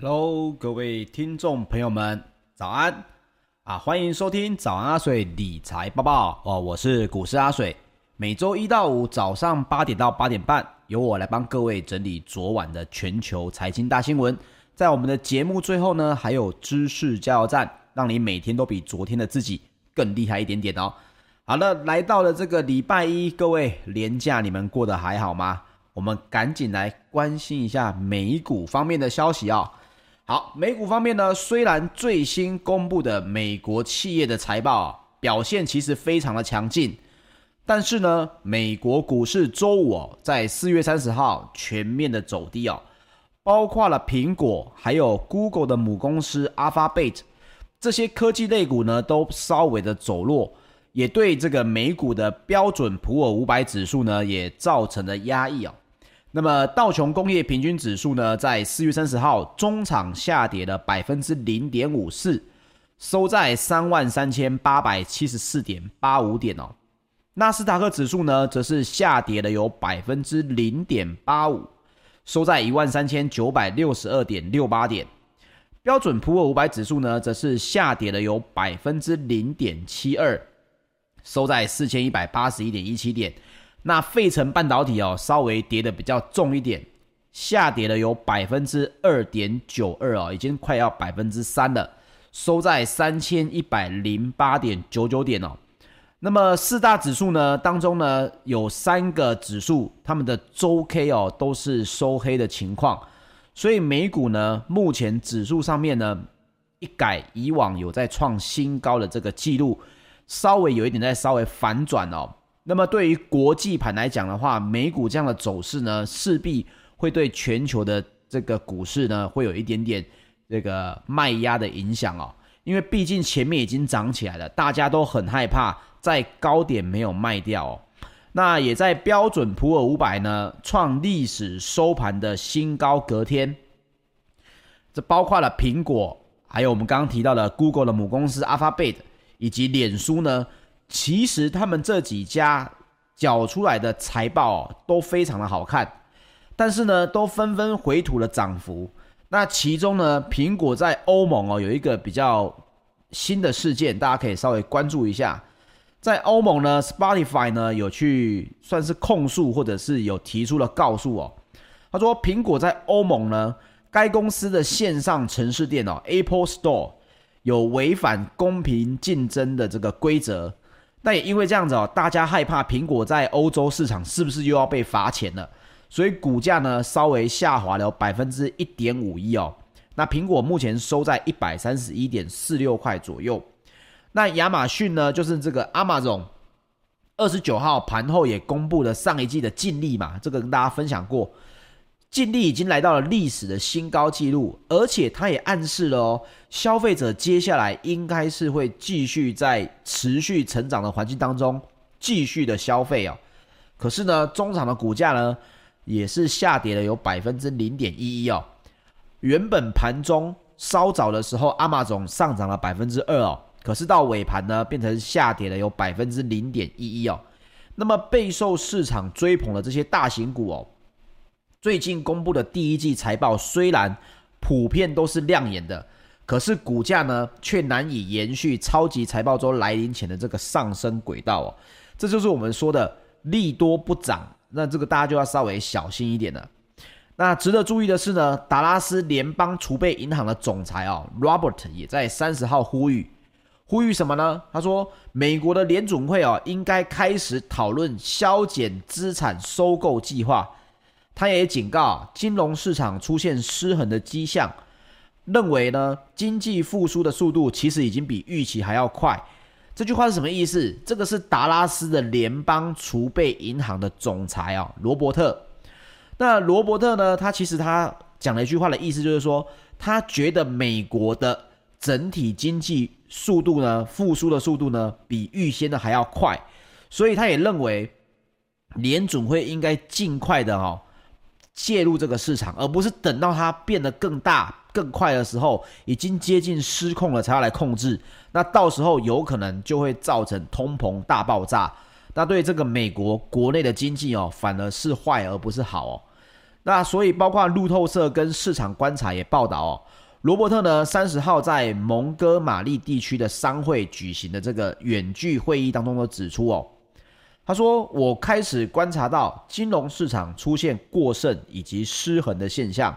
Hello，各位听众朋友们，早安啊！欢迎收听早安阿水理财报报哦，我是股市阿水。每周一到五早上八点到八点半，由我来帮各位整理昨晚的全球财经大新闻。在我们的节目最后呢，还有知识加油站，让你每天都比昨天的自己更厉害一点点哦。好了，来到了这个礼拜一，各位连假你们过得还好吗？我们赶紧来关心一下美股方面的消息啊、哦。好，美股方面呢，虽然最新公布的美国企业的财报啊，表现其实非常的强劲，但是呢，美国股市周五哦，在四月三十号全面的走低哦，包括了苹果还有 Google 的母公司 Alphabet 这些科技类股呢，都稍微的走弱，也对这个美股的标准普尔五百指数呢，也造成了压抑哦。那么道琼工业平均指数呢，在四月三十号中场下跌了百分之零点五四，收在三万三千八百七十四点八五点哦。纳斯达克指数呢，则是下跌了有百分之零点八五，收在一万三千九百六十二点六八点。标准普尔五百指数呢，则是下跌了有百分之零点七二，收在四千一百八十一点一七点。那费城半导体哦，稍微跌得比较重一点，下跌了有百分之二点九二哦，已经快要百分之三了，收在三千一百零八点九九点哦。那么四大指数呢当中呢，有三个指数，他们的周 K 哦都是收黑的情况，所以美股呢目前指数上面呢一改以往有在创新高的这个记录，稍微有一点在稍微反转哦。那么对于国际盘来讲的话，美股这样的走势呢，势必会对全球的这个股市呢，会有一点点这个卖压的影响哦。因为毕竟前面已经涨起来了，大家都很害怕在高点没有卖掉哦。那也在标准普尔五百呢创历史收盘的新高，隔天，这包括了苹果，还有我们刚刚提到的 Google 的母公司 Alphabet 以及脸书呢。其实他们这几家缴出来的财报哦，都非常的好看，但是呢，都纷纷回吐了涨幅。那其中呢，苹果在欧盟哦有一个比较新的事件，大家可以稍微关注一下。在欧盟呢，Spotify 呢有去算是控诉，或者是有提出了告诉哦。他说，苹果在欧盟呢，该公司的线上城市店哦，Apple Store 有违反公平竞争的这个规则。但也因为这样子哦，大家害怕苹果在欧洲市场是不是又要被罚钱了，所以股价呢稍微下滑了百分之一点五一哦。那苹果目前收在一百三十一点四六块左右。那亚马逊呢，就是这个 Amazon，二十九号盘后也公布了上一季的净利嘛，这个跟大家分享过。净利已经来到了历史的新高纪录，而且它也暗示了哦，消费者接下来应该是会继续在持续成长的环境当中继续的消费哦。可是呢，中场的股价呢也是下跌了有百分之零点一一哦。原本盘中稍早的时候阿玛总上涨了百分之二哦，可是到尾盘呢变成下跌了有百分之零点一一哦。那么备受市场追捧的这些大型股哦。最近公布的第一季财报虽然普遍都是亮眼的，可是股价呢却难以延续超级财报周来临前的这个上升轨道哦。这就是我们说的利多不涨，那这个大家就要稍微小心一点了。那值得注意的是呢，达拉斯联邦储备银行的总裁哦，Robert 也在三十号呼吁，呼吁什么呢？他说，美国的联准会哦应该开始讨论削减资产收购计划。他也警告，金融市场出现失衡的迹象，认为呢，经济复苏的速度其实已经比预期还要快。这句话是什么意思？这个是达拉斯的联邦储备银行的总裁啊，罗伯特。那罗伯特呢，他其实他讲了一句话的意思就是说，他觉得美国的整体经济速度呢，复苏的速度呢，比预先的还要快，所以他也认为联准会应该尽快的哦。介入这个市场，而不是等到它变得更大、更快的时候，已经接近失控了才要来控制。那到时候有可能就会造成通膨大爆炸。那对这个美国国内的经济哦，反而是坏而不是好哦。那所以包括路透社跟市场观察也报道哦，罗伯特呢三十号在蒙哥马利地区的商会举行的这个远距会议当中都指出哦，他说我开始观察到金融市场出现过剩以及失衡的现象，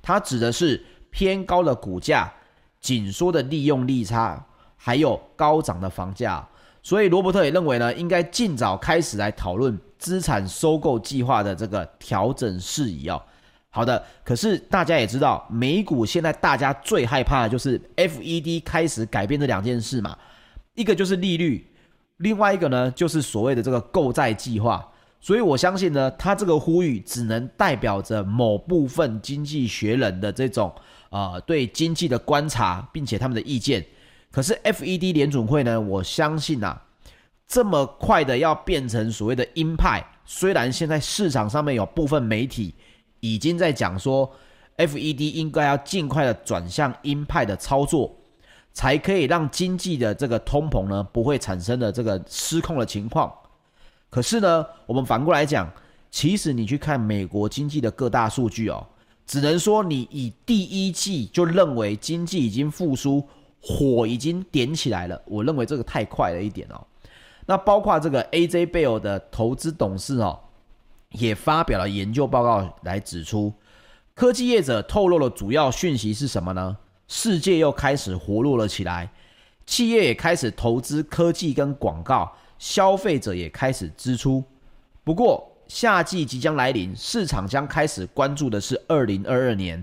他指的是偏高的股价、紧缩的利用利差，还有高涨的房价。所以罗伯特也认为呢，应该尽早开始来讨论资产收购计划的这个调整事宜哦。好的，可是大家也知道，美股现在大家最害怕的就是 FED 开始改变这两件事嘛，一个就是利率，另外一个呢就是所谓的这个购债计划。所以我相信呢，他这个呼吁只能代表着某部分经济学人的这种呃对经济的观察，并且他们的意见。可是 FED 联准会呢，我相信啊，这么快的要变成所谓的鹰派，虽然现在市场上面有部分媒体已经在讲说，FED 应该要尽快的转向鹰派的操作，才可以让经济的这个通膨呢不会产生的这个失控的情况。可是呢，我们反过来讲，其实你去看美国经济的各大数据哦，只能说你以第一季就认为经济已经复苏。火已经点起来了，我认为这个太快了一点哦。那包括这个 AJ Bell 的投资董事哦，也发表了研究报告来指出，科技业者透露的主要讯息是什么呢？世界又开始活络了起来，企业也开始投资科技跟广告，消费者也开始支出。不过夏季即将来临，市场将开始关注的是二零二二年。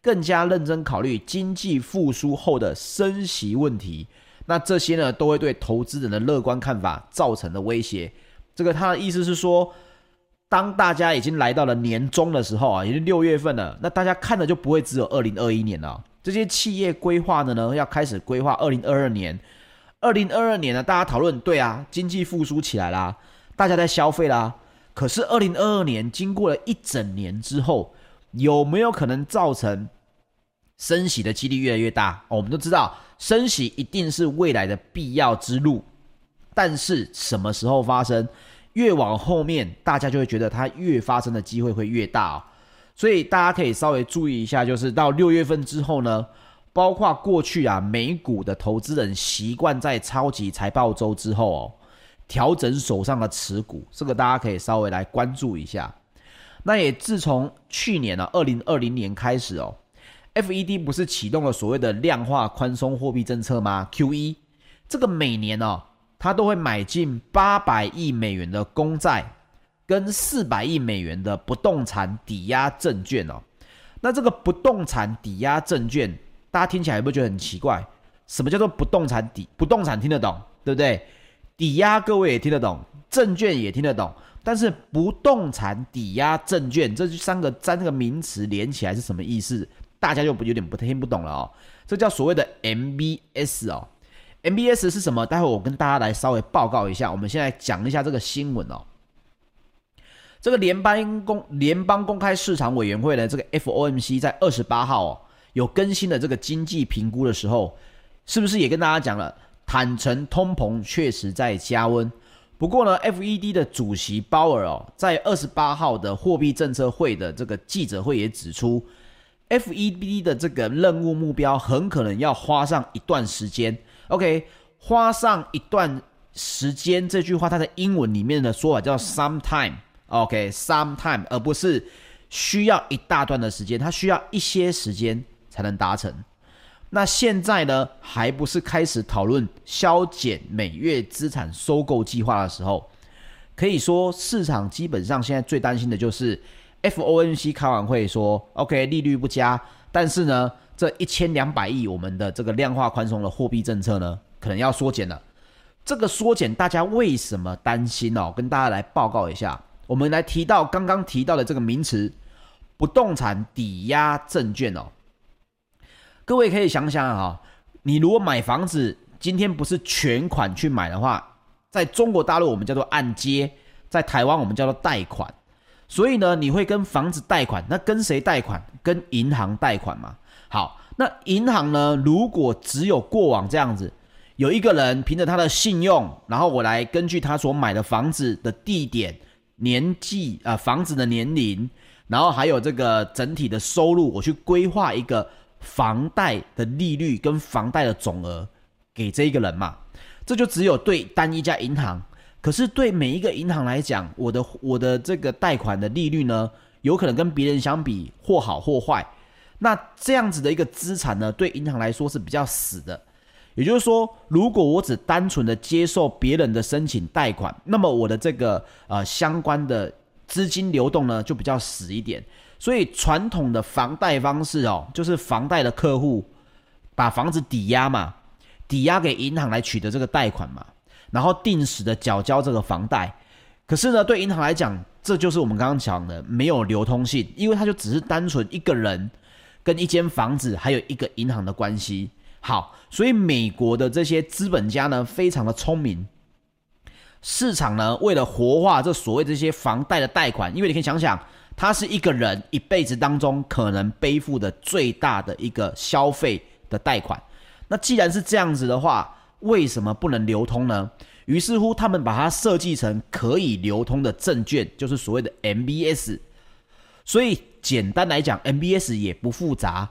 更加认真考虑经济复苏后的升息问题，那这些呢都会对投资人的乐观看法造成的威胁。这个他的意思是说，当大家已经来到了年终的时候啊，也就六月份了，那大家看的就不会只有二零二一年了。这些企业规划的呢，要开始规划二零二二年。二零二二年呢，大家讨论，对啊，经济复苏起来啦，大家在消费啦。可是二零二二年经过了一整年之后，有没有可能造成升息的几率越来越大？我们都知道升息一定是未来的必要之路，但是什么时候发生，越往后面大家就会觉得它越发生的机会会越大哦。所以大家可以稍微注意一下，就是到六月份之后呢，包括过去啊美股的投资人习惯在超级财报周之后哦，调整手上的持股，这个大家可以稍微来关注一下。那也自从去年呢、啊，二零二零年开始哦，FED 不是启动了所谓的量化宽松货币政策吗？QE 这个每年哦，它都会买进八百亿美元的公债跟四百亿美元的不动产抵押证券哦。那这个不动产抵押证券，大家听起来有没有觉得很奇怪？什么叫做不动产抵？不动产听得懂，对不对？抵押各位也听得懂，证券也听得懂。但是不动产抵押证券这三个三个名词连起来是什么意思？大家就有点不听不懂了哦。这叫所谓的 MBS 哦。MBS 是什么？待会我跟大家来稍微报告一下。我们现在讲一下这个新闻哦。这个联邦公联邦公开市场委员会的这个 FOMC 在二十八号哦有更新的这个经济评估的时候，是不是也跟大家讲了？坦诚通膨确实在加温。不过呢，FED 的主席鲍尔哦，在二十八号的货币政策会的这个记者会也指出，FED 的这个任务目标很可能要花上一段时间。OK，花上一段时间这句话，它的英文里面的说法叫 some time。OK，some time，而不是需要一大段的时间，它需要一些时间才能达成。那现在呢，还不是开始讨论削减每月资产收购计划的时候，可以说市场基本上现在最担心的就是 FOMC 开完会说 OK 利率不加，但是呢，这一千两百亿我们的这个量化宽松的货币政策呢，可能要缩减了。这个缩减大家为什么担心哦？跟大家来报告一下，我们来提到刚刚提到的这个名词，不动产抵押证券哦。各位可以想想哈，你如果买房子，今天不是全款去买的话，在中国大陆我们叫做按揭，在台湾我们叫做贷款。所以呢，你会跟房子贷款，那跟谁贷款？跟银行贷款嘛。好，那银行呢，如果只有过往这样子，有一个人凭着他的信用，然后我来根据他所买的房子的地点、年纪啊、房子的年龄，然后还有这个整体的收入，我去规划一个房贷的利率跟房贷的总额给这一个人嘛。这就只有对单一家银行，可是对每一个银行来讲，我的我的这个贷款的利率呢，有可能跟别人相比或好或坏。那这样子的一个资产呢，对银行来说是比较死的。也就是说，如果我只单纯的接受别人的申请贷款，那么我的这个呃相关的资金流动呢就比较死一点。所以传统的房贷方式哦，就是房贷的客户把房子抵押嘛。抵押给银行来取得这个贷款嘛，然后定时的缴交这个房贷。可是呢，对银行来讲，这就是我们刚刚讲的没有流通性，因为它就只是单纯一个人跟一间房子，还有一个银行的关系。好，所以美国的这些资本家呢，非常的聪明。市场呢，为了活化这所谓这些房贷的贷款，因为你可以想想，他是一个人一辈子当中可能背负的最大的一个消费的贷款。那既然是这样子的话，为什么不能流通呢？于是乎，他们把它设计成可以流通的证券，就是所谓的 MBS。所以简单来讲，MBS 也不复杂，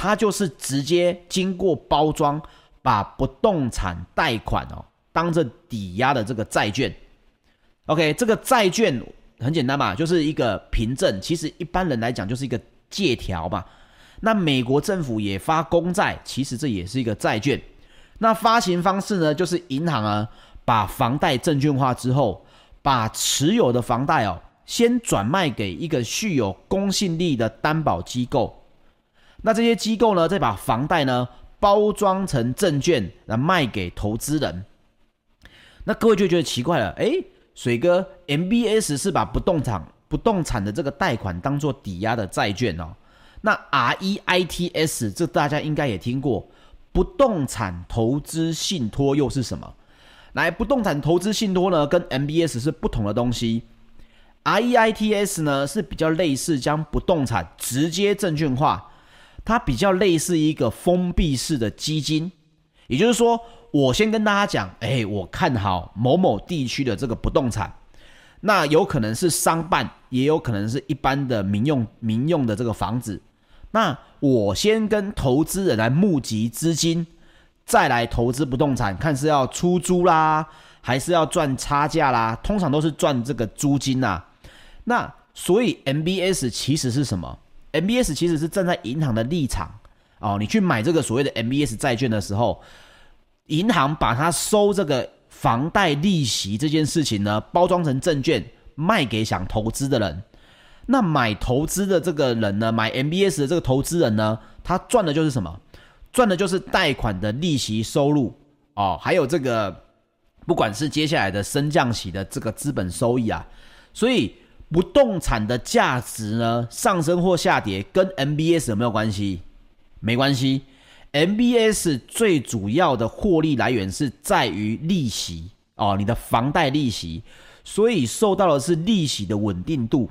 它就是直接经过包装，把不动产贷款哦当着抵押的这个债券。OK，这个债券很简单嘛，就是一个凭证，其实一般人来讲就是一个借条嘛。那美国政府也发公债，其实这也是一个债券。那发行方式呢，就是银行啊，把房贷证券化之后，把持有的房贷哦，先转卖给一个具有公信力的担保机构。那这些机构呢，再把房贷呢包装成证券，来卖给投资人。那各位就觉得奇怪了，诶，水哥，MBS 是把不动产不动产的这个贷款当做抵押的债券哦。那 REITs 这大家应该也听过，不动产投资信托又是什么？来，不动产投资信托呢，跟 MBS 是不同的东西。REITs 呢是比较类似将不动产直接证券化，它比较类似一个封闭式的基金。也就是说，我先跟大家讲，哎，我看好某某地区的这个不动产。那有可能是商办，也有可能是一般的民用民用的这个房子。那我先跟投资人来募集资金，再来投资不动产，看是要出租啦，还是要赚差价啦？通常都是赚这个租金呐。那所以 MBS 其实是什么？MBS 其实是站在银行的立场哦。你去买这个所谓的 MBS 债券的时候，银行把它收这个。房贷利息这件事情呢，包装成证券卖给想投资的人。那买投资的这个人呢，买 MBS 的这个投资人呢，他赚的就是什么？赚的就是贷款的利息收入哦，还有这个不管是接下来的升降息的这个资本收益啊。所以不动产的价值呢，上升或下跌跟 MBS 有没有关系？没关系。MBS 最主要的获利来源是在于利息哦，你的房贷利息，所以受到的是利息的稳定度、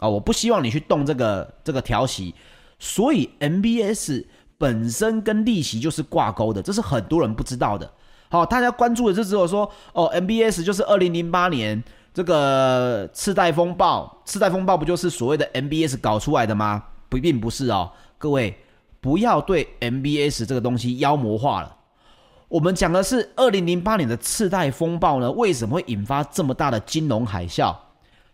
哦。我不希望你去动这个这个条息，所以 MBS 本身跟利息就是挂钩的，这是很多人不知道的。好、大家关注的是只有说哦，MBS 就是二零零八年这个次贷风暴，次贷风暴不就是所谓的 MBS 搞出来的吗？不，并不是哦，各位。不要对 MBS 这个东西妖魔化了。我们讲的是二零零八年的次贷风暴呢，为什么会引发这么大的金融海啸？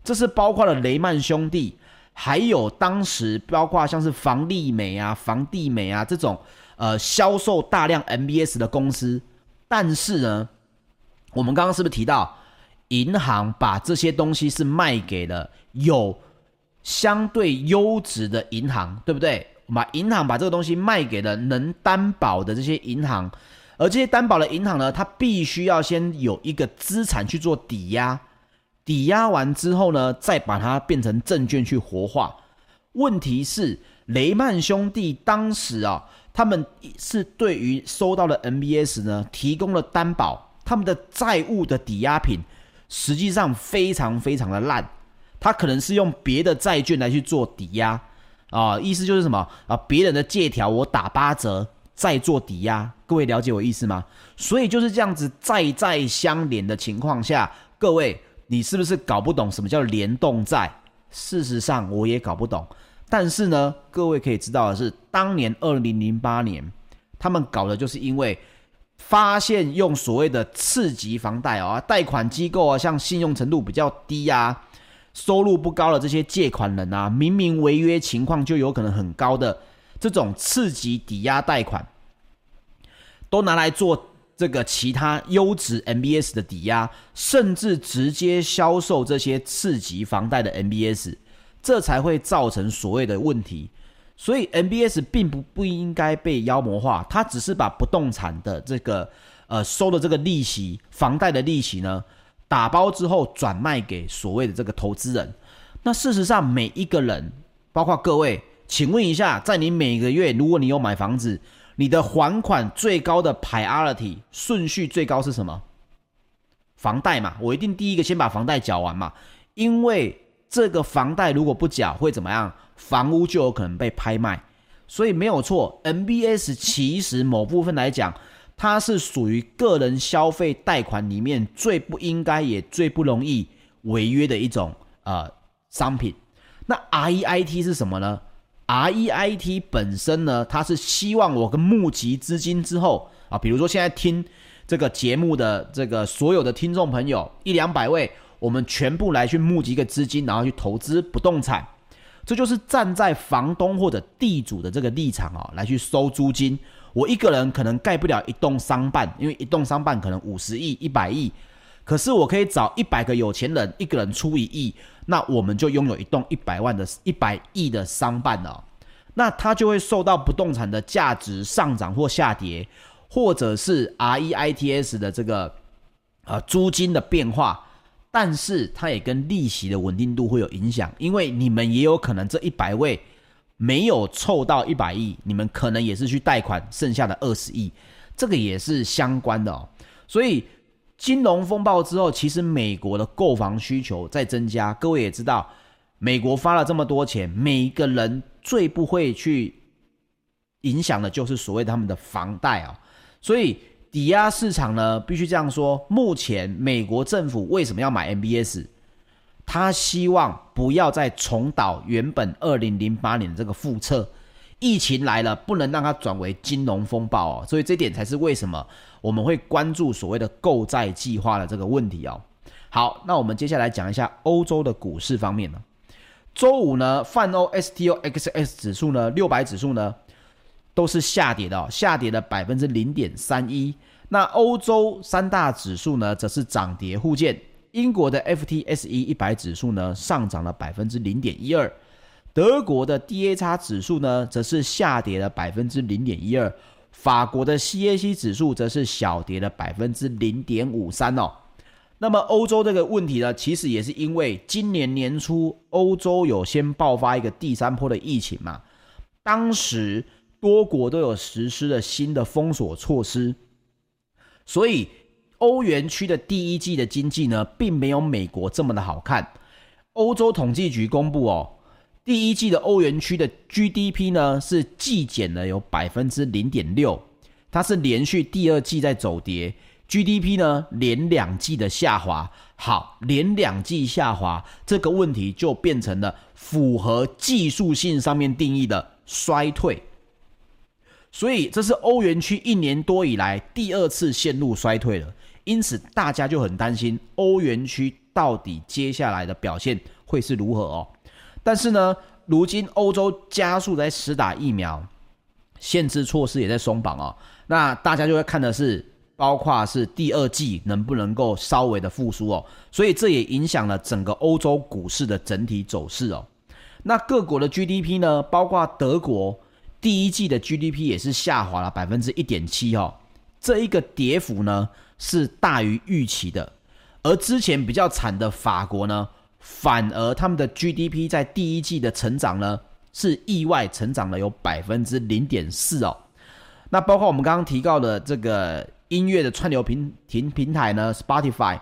这是包括了雷曼兄弟，还有当时包括像是房利美啊、房地美啊这种呃销售大量 MBS 的公司。但是呢，我们刚刚是不是提到，银行把这些东西是卖给了有相对优质的银行，对不对？把银行把这个东西卖给了能担保的这些银行，而这些担保的银行呢，它必须要先有一个资产去做抵押，抵押完之后呢，再把它变成证券去活化。问题是雷曼兄弟当时啊，他们是对于收到的 MBS 呢，提供了担保，他们的债务的抵押品实际上非常非常的烂，他可能是用别的债券来去做抵押。啊、意思就是什么啊？别人的借条我打八折再做抵押，各位了解我意思吗？所以就是这样子债债相连的情况下，各位你是不是搞不懂什么叫联动债？事实上我也搞不懂。但是呢，各位可以知道的是，当年二零零八年，他们搞的就是因为发现用所谓的次级房贷啊，贷款机构啊，像信用程度比较低啊，收入不高的这些借款人啊，明明违约情况就有可能很高的这种次级抵押贷款，都拿来做这个其他优质 MBS 的抵押，甚至直接销售这些次级房贷的 MBS。这才会造成所谓的问题，所以 MBS 并不不应该被妖魔化，它只是把不动产的这个呃收的这个利息、房贷的利息呢打包之后转卖给所谓的这个投资人。那事实上，每一个人，包括各位，请问一下，在你每个月如果你有买房子，你的还款最高的 priority 顺序最高是什么？房贷嘛，我一定第一个先把房贷缴完嘛，因为。这个房贷如果不缴会怎么样？房屋就有可能被拍卖，所以没有错。MBS 其实某部分来讲，它是属于个人消费贷款里面最不应该也最不容易违约的一种呃商品。那 REIT 是什么呢？REIT 本身呢，它是希望我跟募集资金之后啊，比如说现在听这个节目的这个所有的听众朋友一两百位。我们全部来去募集一个资金，然后去投资不动产，这就是站在房东或者地主的这个立场啊，来去收租金。我一个人可能盖不了一栋商办，因为一栋商办可能五十亿、一百亿，可是我可以找一百个有钱人，一个人出一亿，那我们就拥有一栋一百万的、一百亿的商办了。那它就会受到不动产的价值上涨或下跌，或者是 REITs 的这个呃租金的变化。但是它也跟利息的稳定度会有影响，因为你们也有可能这一百位没有凑到一百亿，你们可能也是去贷款剩下的二十亿，这个也是相关的哦。所以金融风暴之后，其实美国的购房需求在增加。各位也知道，美国发了这么多钱，每一个人最不会去影响的就是所谓他们的房贷啊，所以。抵押市场呢，必须这样说。目前美国政府为什么要买 MBS？他希望不要再重蹈原本二零零八年的这个覆辙。疫情来了，不能让它转为金融风暴哦。所以这点才是为什么我们会关注所谓的购债计划的这个问题哦。好，那我们接下来讲一下欧洲的股市方面呢。周五呢，泛欧 STOXX 指数呢，六百指数呢。都是下跌的哦，下跌了百分之零点三一。那欧洲三大指数呢，则是涨跌互见。英国的 FTSE 一百指数呢，上涨了百分之零点一二。德国的 DAX 指数呢，则是下跌了百分之零点一二。法国的 CAC 指数则是小跌了百分之零点五三哦。那么欧洲这个问题呢，其实也是因为今年年初欧洲有先爆发一个第三波的疫情嘛，当时。多国都有实施了新的封锁措施，所以欧元区的第一季的经济呢，并没有美国这么的好看。欧洲统计局公布哦，第一季的欧元区的 GDP 呢是季减了有百分之零点六，它是连续第二季在走跌，GDP 呢连两季的下滑。好，连两季下滑，这个问题就变成了符合技术性上面定义的衰退。所以这是欧元区一年多以来第二次陷入衰退了，因此大家就很担心欧元区到底接下来的表现会是如何哦。但是呢，如今欧洲加速在施打疫苗，限制措施也在松绑哦。那大家就会看的是，包括是第二季能不能够稍微的复苏哦。所以这也影响了整个欧洲股市的整体走势哦。那各国的 GDP 呢，包括德国。第一季的 GDP 也是下滑了百分之一点七哦，这一个跌幅呢是大于预期的，而之前比较惨的法国呢，反而他们的 GDP 在第一季的成长呢是意外成长了有百分之零点四哦，那包括我们刚刚提到的这个音乐的串流平平平台呢，Spotify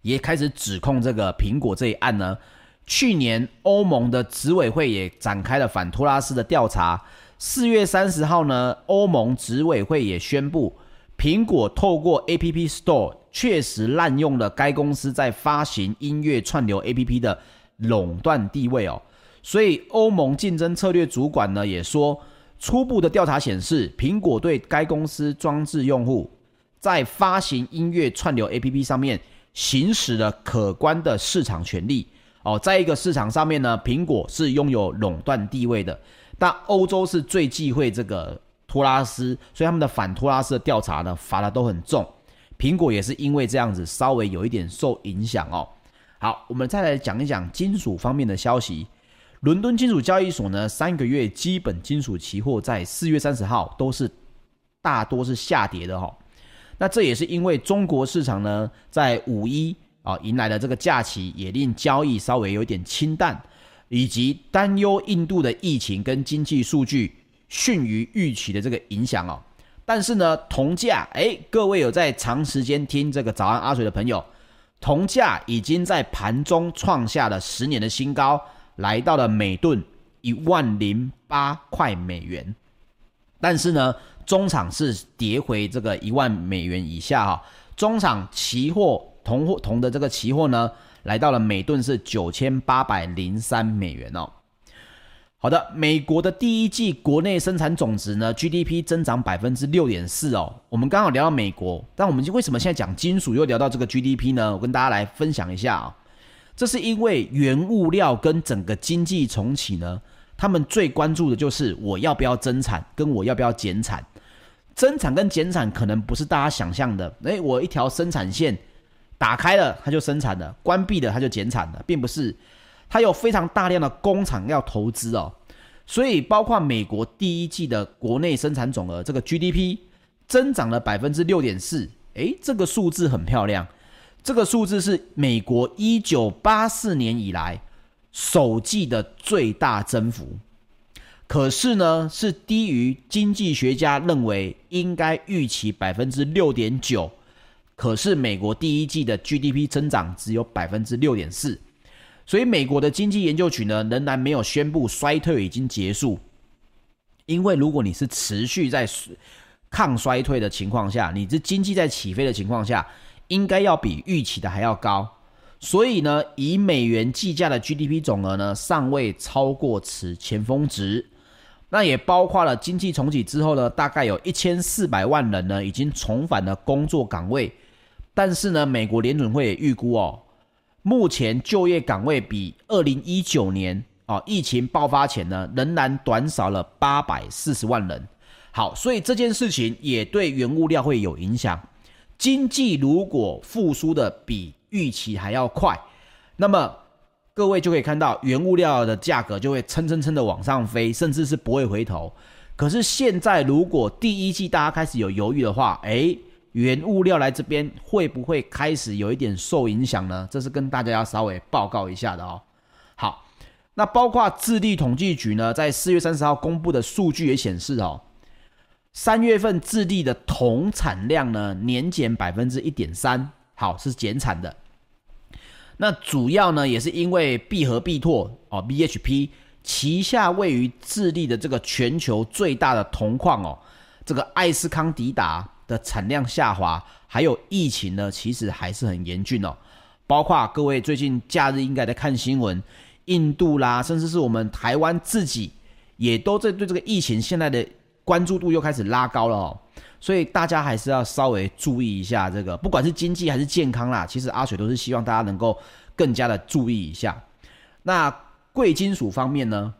也开始指控这个苹果这一案呢。去年欧盟的执委会也展开了反托拉斯的调查。四月三十号呢，欧盟执委会也宣布，苹果透过 App Store 确实滥用了该公司在发行音乐串流 App 的垄断地位哦。所以欧盟竞争策略主管呢也说，初步的调查显示，苹果对该公司装置用户在发行音乐串流 APP 上面行使了可观的市场权利哦。在一个市场上面呢，苹果是拥有垄断地位的，但欧洲是最忌讳这个托拉斯，所以他们的反托拉斯的调查呢罚的都很重。苹果也是因为这样子稍微有一点受影响哦。好，我们再来讲一讲金属方面的消息。伦敦金属交易所呢，三个月基本金属期货在四月三十号都是大多是下跌的哈、哦。那这也是因为中国市场呢，在五一啊迎来了这个假期，也令交易稍微有点清淡，以及担忧印度的疫情跟经济数据逊于预期的这个影响哦。但是呢，铜价诶，各位有在长时间听这个早安阿水的朋友，铜价已经在盘中创下了十年的新高。来到了每吨一万零八块美元，但是呢，中场是跌回这个一万美元以下哈。中场期货铜货铜的这个期货呢，来到了每吨是九千八百零三美元哦。好的，美国的第一季国内生产总值呢，GDP 增长百分之六点四哦。我们刚好聊到美国，但我们为什么现在讲金属又聊到这个 GDP 呢？我跟大家来分享一下啊。这是因为原物料跟整个经济重启呢，他们最关注的就是我要不要增产，跟我要不要减产。增产跟减产可能不是大家想象的，诶，我一条生产线打开了，它就生产了；关闭了，它就减产了，并不是。它有非常大量的工厂要投资哦，所以包括美国第一季的国内生产总额这个 GDP 增长了百分之六点四，诶，这个数字很漂亮。这个数字是美国一九八四年以来首季的最大增幅，可是呢，是低于经济学家认为应该预期百分之六点九。可是美国第一季的 GDP 增长只有百分之六点四，所以美国的经济研究局呢，仍然没有宣布衰退已经结束。因为如果你是持续在抗衰退的情况下，你是经济在起飞的情况下。应该要比预期的还要高，所以呢，以美元计价的 GDP 总额呢，尚未超过此前峰值。那也包括了经济重启之后呢，大概有一千四百万人呢已经重返了工作岗位。但是呢，美国联准会也预估哦，目前就业岗位比二零一九年啊疫情爆发前呢，仍然短少了八百四十万人。好，所以这件事情也对原物料会有影响。经济如果复苏的比预期还要快，那么各位就可以看到原物料的价格就会蹭蹭蹭的往上飞，甚至是不会回头。可是现在如果第一季大家开始有犹豫的话，诶，原物料来这边会不会开始有一点受影响呢？这是跟大家要稍微报告一下的哦。好，那包括智利统计局呢，在四月三十号公布的数据也显示哦。三月份智利的铜产量呢，年减百分之一点三，好，是减产的。那主要呢也是因为必和必拓哦，BHP 旗下位于智利的这个全球最大的铜矿哦，这个艾斯康迪达的产量下滑，还有疫情呢，其实还是很严峻哦。包括各位最近假日应该在看新闻，印度啦，甚至是我们台湾自己，也都在对这个疫情现在的。关注度又开始拉高了哦，所以大家还是要稍微注意一下这个，不管是经济还是健康啦，其实阿水都是希望大家能够更加的注意一下。那贵金属方面呢，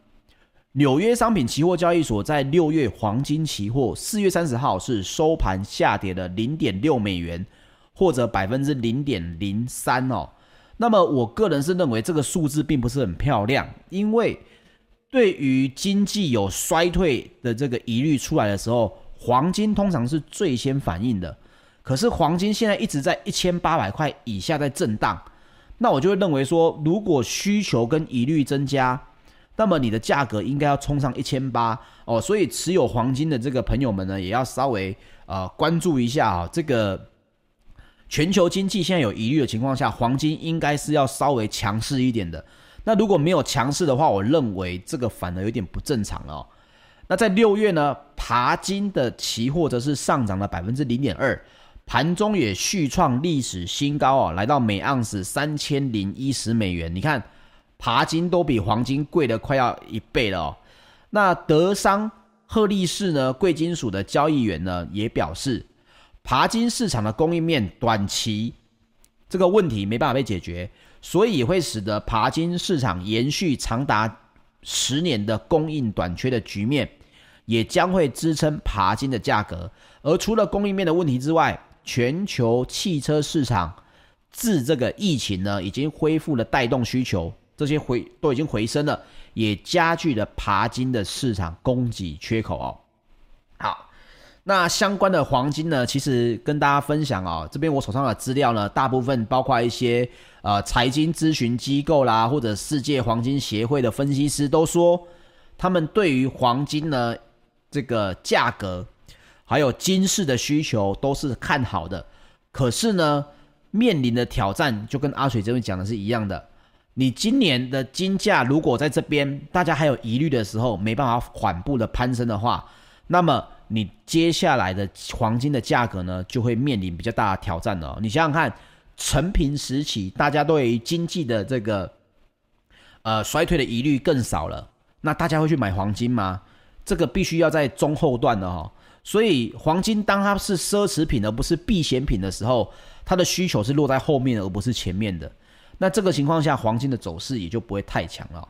纽约商品期货交易所，在六月黄金期货四月三十号是收盘下跌了零点六美元，或者百分之零点零三哦。那么我个人是认为这个数字并不是很漂亮，因为。对于经济有衰退的这个疑虑出来的时候，黄金通常是最先反应的。可是黄金现在一直在一千八百块以下在震荡，那我就会认为说，如果需求跟疑虑增加，那么你的价格应该要冲上一千八哦。所以持有黄金的这个朋友们呢，也要稍微呃关注一下啊、哦，这个全球经济现在有疑虑的情况下，黄金应该是要稍微强势一点的。那如果没有强势的话，我认为这个反而有点不正常了哦。那在六月呢，爬金的期货则是上涨了百分之零点二，盘中也续创历史新高哦，来到每盎司三千零一十美元。你看，鈀金都比黄金贵了快要一倍了哦。那德商赫利士呢，贵金属的交易员呢也表示，鈀金市场的供应面短期这个问题没办法被解决，所以会使得鈀金市场延续长达十年的供应短缺的局面，也将会支撑鈀金的价格。而除了供应面的问题之外，全球汽车市场自这个疫情呢，已经恢复了带动需求，这些回都已经回升了，也加剧了爬金的市场供给缺口哦。好，那相关的黄金呢，其实跟大家分享哦，这边我手上的资料呢，大部分包括一些呃财经咨询机构啦，或者世界黄金协会的分析师都说，他们对于黄金呢这个价格。还有金市的需求都是看好的，可是呢，面临的挑战就跟阿水这边讲的是一样的。你今年的金价如果在这边大家还有疑虑的时候，没办法缓步的攀升的话，那么你接下来的黄金的价格呢，就会面临比较大的挑战了。你想想看，承平时期大家对于经济的这个呃衰退的疑虑更少了，那大家会去买黄金吗？这个必须要在中后段的哈。所以黄金当它是奢侈品而不是避险品的时候，它的需求是落在后面而不是前面的。那这个情况下，黄金的走势也就不会太强了。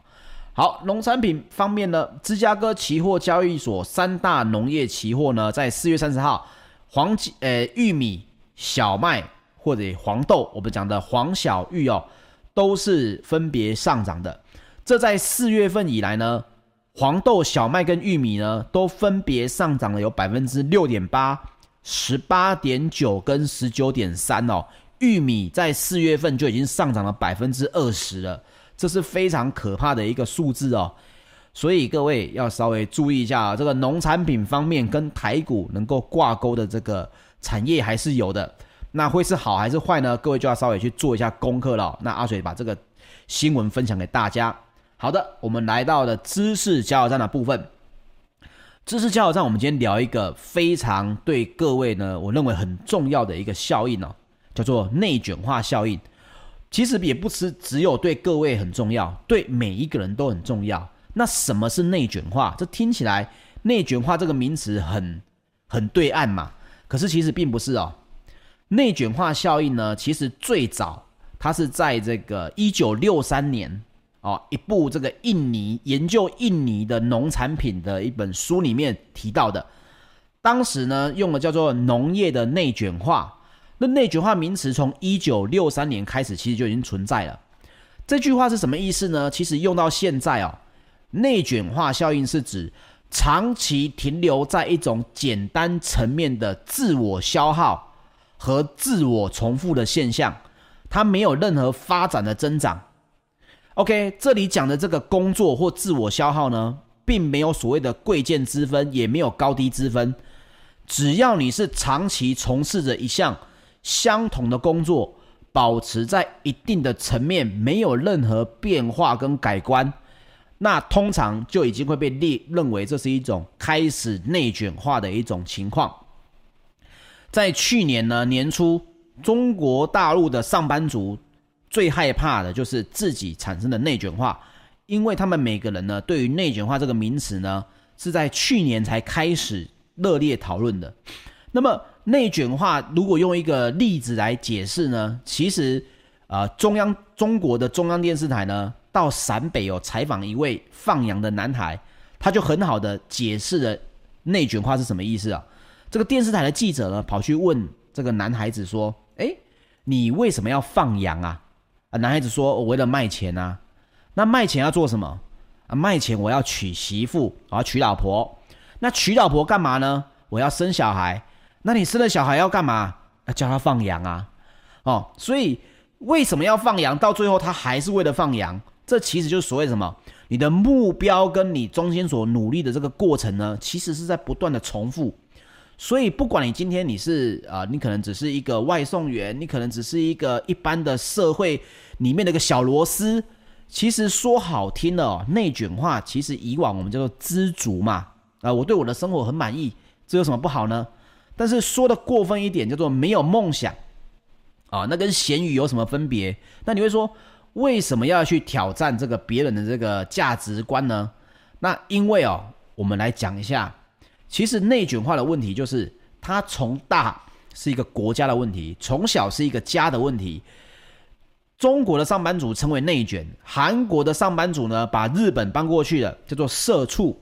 好，农产品方面呢，芝加哥期货交易所三大农业期货呢，在四月三十号，黄金、呃玉米、小麦或者黄豆，我们讲的黄小玉哦，都是分别上涨的。这在四月份以来呢。黄豆、小麦跟玉米呢，都分别上涨了有百分之六点八、十八点九跟十九点三哦。玉米在四月份就已经上涨了百分之二十了，这是非常可怕的一个数字哦。所以各位要稍微注意一下啊，这个农产品方面跟台股能够挂钩的这个产业还是有的。那会是好还是坏呢？各位就要稍微去做一下功课了。那阿水把这个新闻分享给大家。好的，我们来到了知识加油站的部分。知识加油站，我们今天聊一个非常对各位呢，我认为很重要的一个效应哦，叫做内卷化效应。其实也不是只有对各位很重要，对每一个人都很重要。那什么是内卷化？这听起来内卷化这个名词很很对岸嘛，可是其实并不是哦。内卷化效应呢，其实最早它是在这个一九六三年。哦，一部这个印尼研究印尼的农产品的一本书里面提到的，当时呢用了叫做农业的内卷化。那内卷化名词从一九六三年开始其实就已经存在了。这句话是什么意思呢？其实用到现在哦，内卷化效应是指长期停留在一种简单层面的自我消耗和自我重复的现象，它没有任何发展的增长。OK，这里讲的这个工作或自我消耗呢，并没有所谓的贵贱之分，也没有高低之分。只要你是长期从事着一项相同的工作，保持在一定的层面，没有任何变化跟改观，那通常就已经会被列认为这是一种开始内卷化的一种情况。在去年呢，年初，中国大陆的上班族。最害怕的就是自己产生的内卷化，因为他们每个人呢，对于内卷化这个名词呢，是在去年才开始热烈讨论的。那么内卷化如果用一个例子来解释呢，其实、呃，中央中国的中央电视台呢，到陕北有采访一位放羊的男孩，他就很好的解释了内卷化是什么意思啊。这个电视台的记者呢，跑去问这个男孩子说：“诶，你为什么要放羊啊？”啊，男孩子说：“我为了卖钱啊，那卖钱要做什么？啊，卖钱我要娶媳妇，我要娶老婆。那娶老婆干嘛呢？我要生小孩。那你生了小孩要干嘛？要叫他放羊啊。哦，所以为什么要放羊？到最后他还是为了放羊。这其实就是所谓什么？你的目标跟你中间所努力的这个过程呢，其实是在不断的重复。”所以，不管你今天你是啊、你可能只是一个外送员，你可能只是一个一般的社会里面的一个小螺丝。其实说好听的哦，内卷化，其实以往我们叫做知足嘛。啊、我对我的生活很满意，这有什么不好呢？但是说的过分一点，叫做没有梦想啊，那跟咸鱼有什么分别？那你会说，为什么要去挑战这个别人的这个价值观呢？那因为哦，我们来讲一下，其实内卷化的问题就是它从大是一个国家的问题，从小是一个家的问题。中国的上班族称为内卷，韩国的上班族呢，把日本搬过去了，叫做社畜。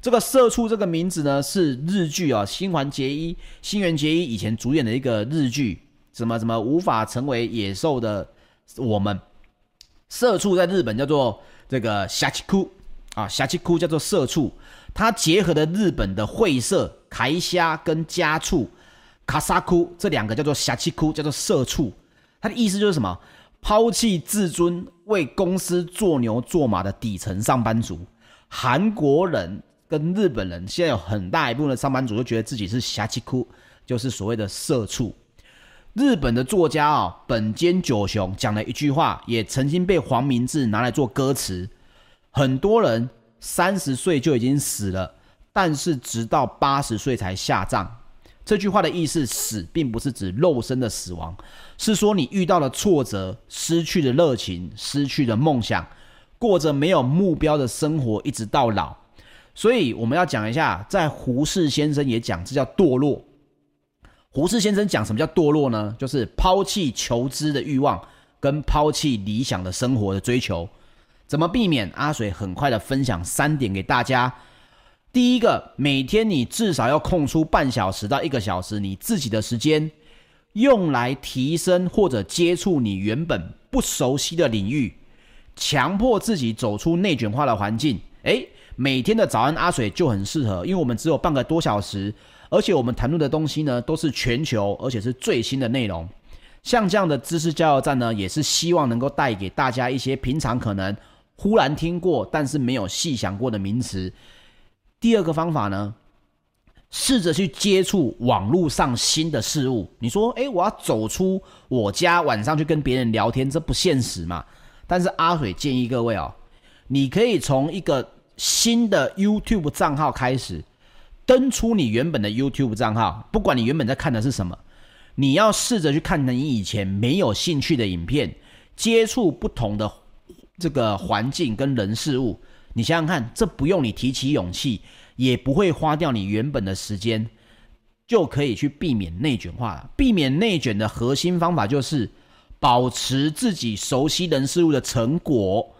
这个社畜这个名字呢，是日剧啊、哦，新垣结衣、新垣结衣以前主演的一个日剧，什么什么无法成为野兽的我们。社畜在日本叫做这个シャチク啊，シャチク叫做社畜，它结合了日本的会社、开虾跟家畜、卡萨库这两个叫做シャチク，叫做社畜。它的意思就是什么？抛弃自尊，为公司做牛做马的底层上班族。韩国人 跟日本人现在有很大一部分的上班族都觉得自己是シャチク，就是所谓的社畜。日本的作家啊、哦，本间久雄讲了一句话，也曾经被黄明志拿来做歌词。很多人三十岁就已经死了，但是直到八十岁才下葬。这句话的意思，死并不是指肉身的死亡，是说你遇到了挫折，失去了热情，失去了梦想，过着没有目标的生活，一直到老。 所以我们要讲一下，在胡适先生也讲，这叫堕落。胡适先生讲什么叫堕落呢？就是抛弃求知的欲望，跟抛弃理想的生活的追求。怎么避免？阿水很快的分享三点给大家。第一个，每天你至少要空出半小时到一个小时，你自己的时间，用来提升或者接触你原本不熟悉的领域，强迫自己走出内卷化的环境。诶，每天的早安阿水就很适合，因为我们只有半个多小时。而且我们谈论的东西呢，都是全球，而且是最新的内容。像这样的知识加油站呢，也是希望能够带给大家一些平常可能忽然听过，但是没有细想过的名词。第二个方法呢，试着去接触网络上新的事物。你说，诶，我要走出我家，晚上去跟别人聊天，这不现实嘛？但是阿水建议各位哦，你可以从一个新的 YouTube 账号开始。登出你原本的 YouTube 账号，不管你原本在看的是什么，你要试着去看你以前没有兴趣的影片，接触不同的这个环境跟人事物。你想想看，这不用你提起勇气，也不会花掉你原本的时间，就可以去避免内卷化了。避免内卷的核心方法就是保持自己熟悉人事物的成果，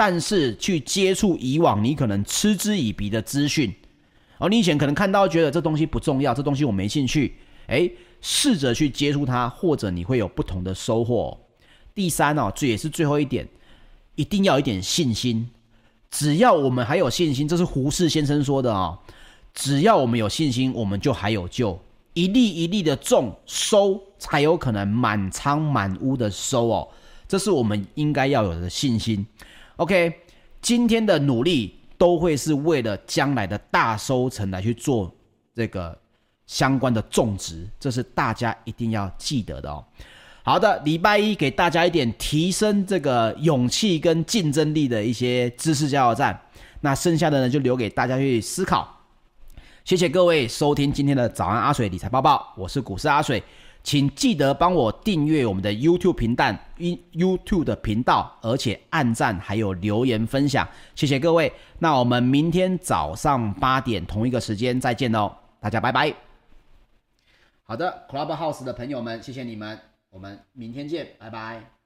但是去接触以往你可能嗤之以鼻的资讯。而你以前可能看到觉得这东西不重要，这东西我没兴趣，诶，试着去接触它，或者你会有不同的收获。第三哦，这也是最后一点，一定要有一点信心。只要我们还有信心，这是胡适先生说的啊，只要我们有信心，我们就还有救。一粒一粒的种收，才有可能满仓满屋的收哦。这是我们应该要有的信心。OK，今天的努力。都会是为了将来的大收成来去做这个相关的种植，这是大家一定要记得的哦。好的，礼拜一给大家一点提升这个勇气跟竞争力的一些知识加油站，那剩下的呢就留给大家去思考。谢谢各位收听今天的早安阿水理财报报，我是股市阿水。请记得帮我订阅我们的 YouTube 频道，YouTube 的频道，而且按赞还有留言分享，谢谢各位。那我们明天早上八点同一个时间再见喽，大家拜拜。好的，Clubhouse 的朋友们，谢谢你们，我们明天见，拜拜。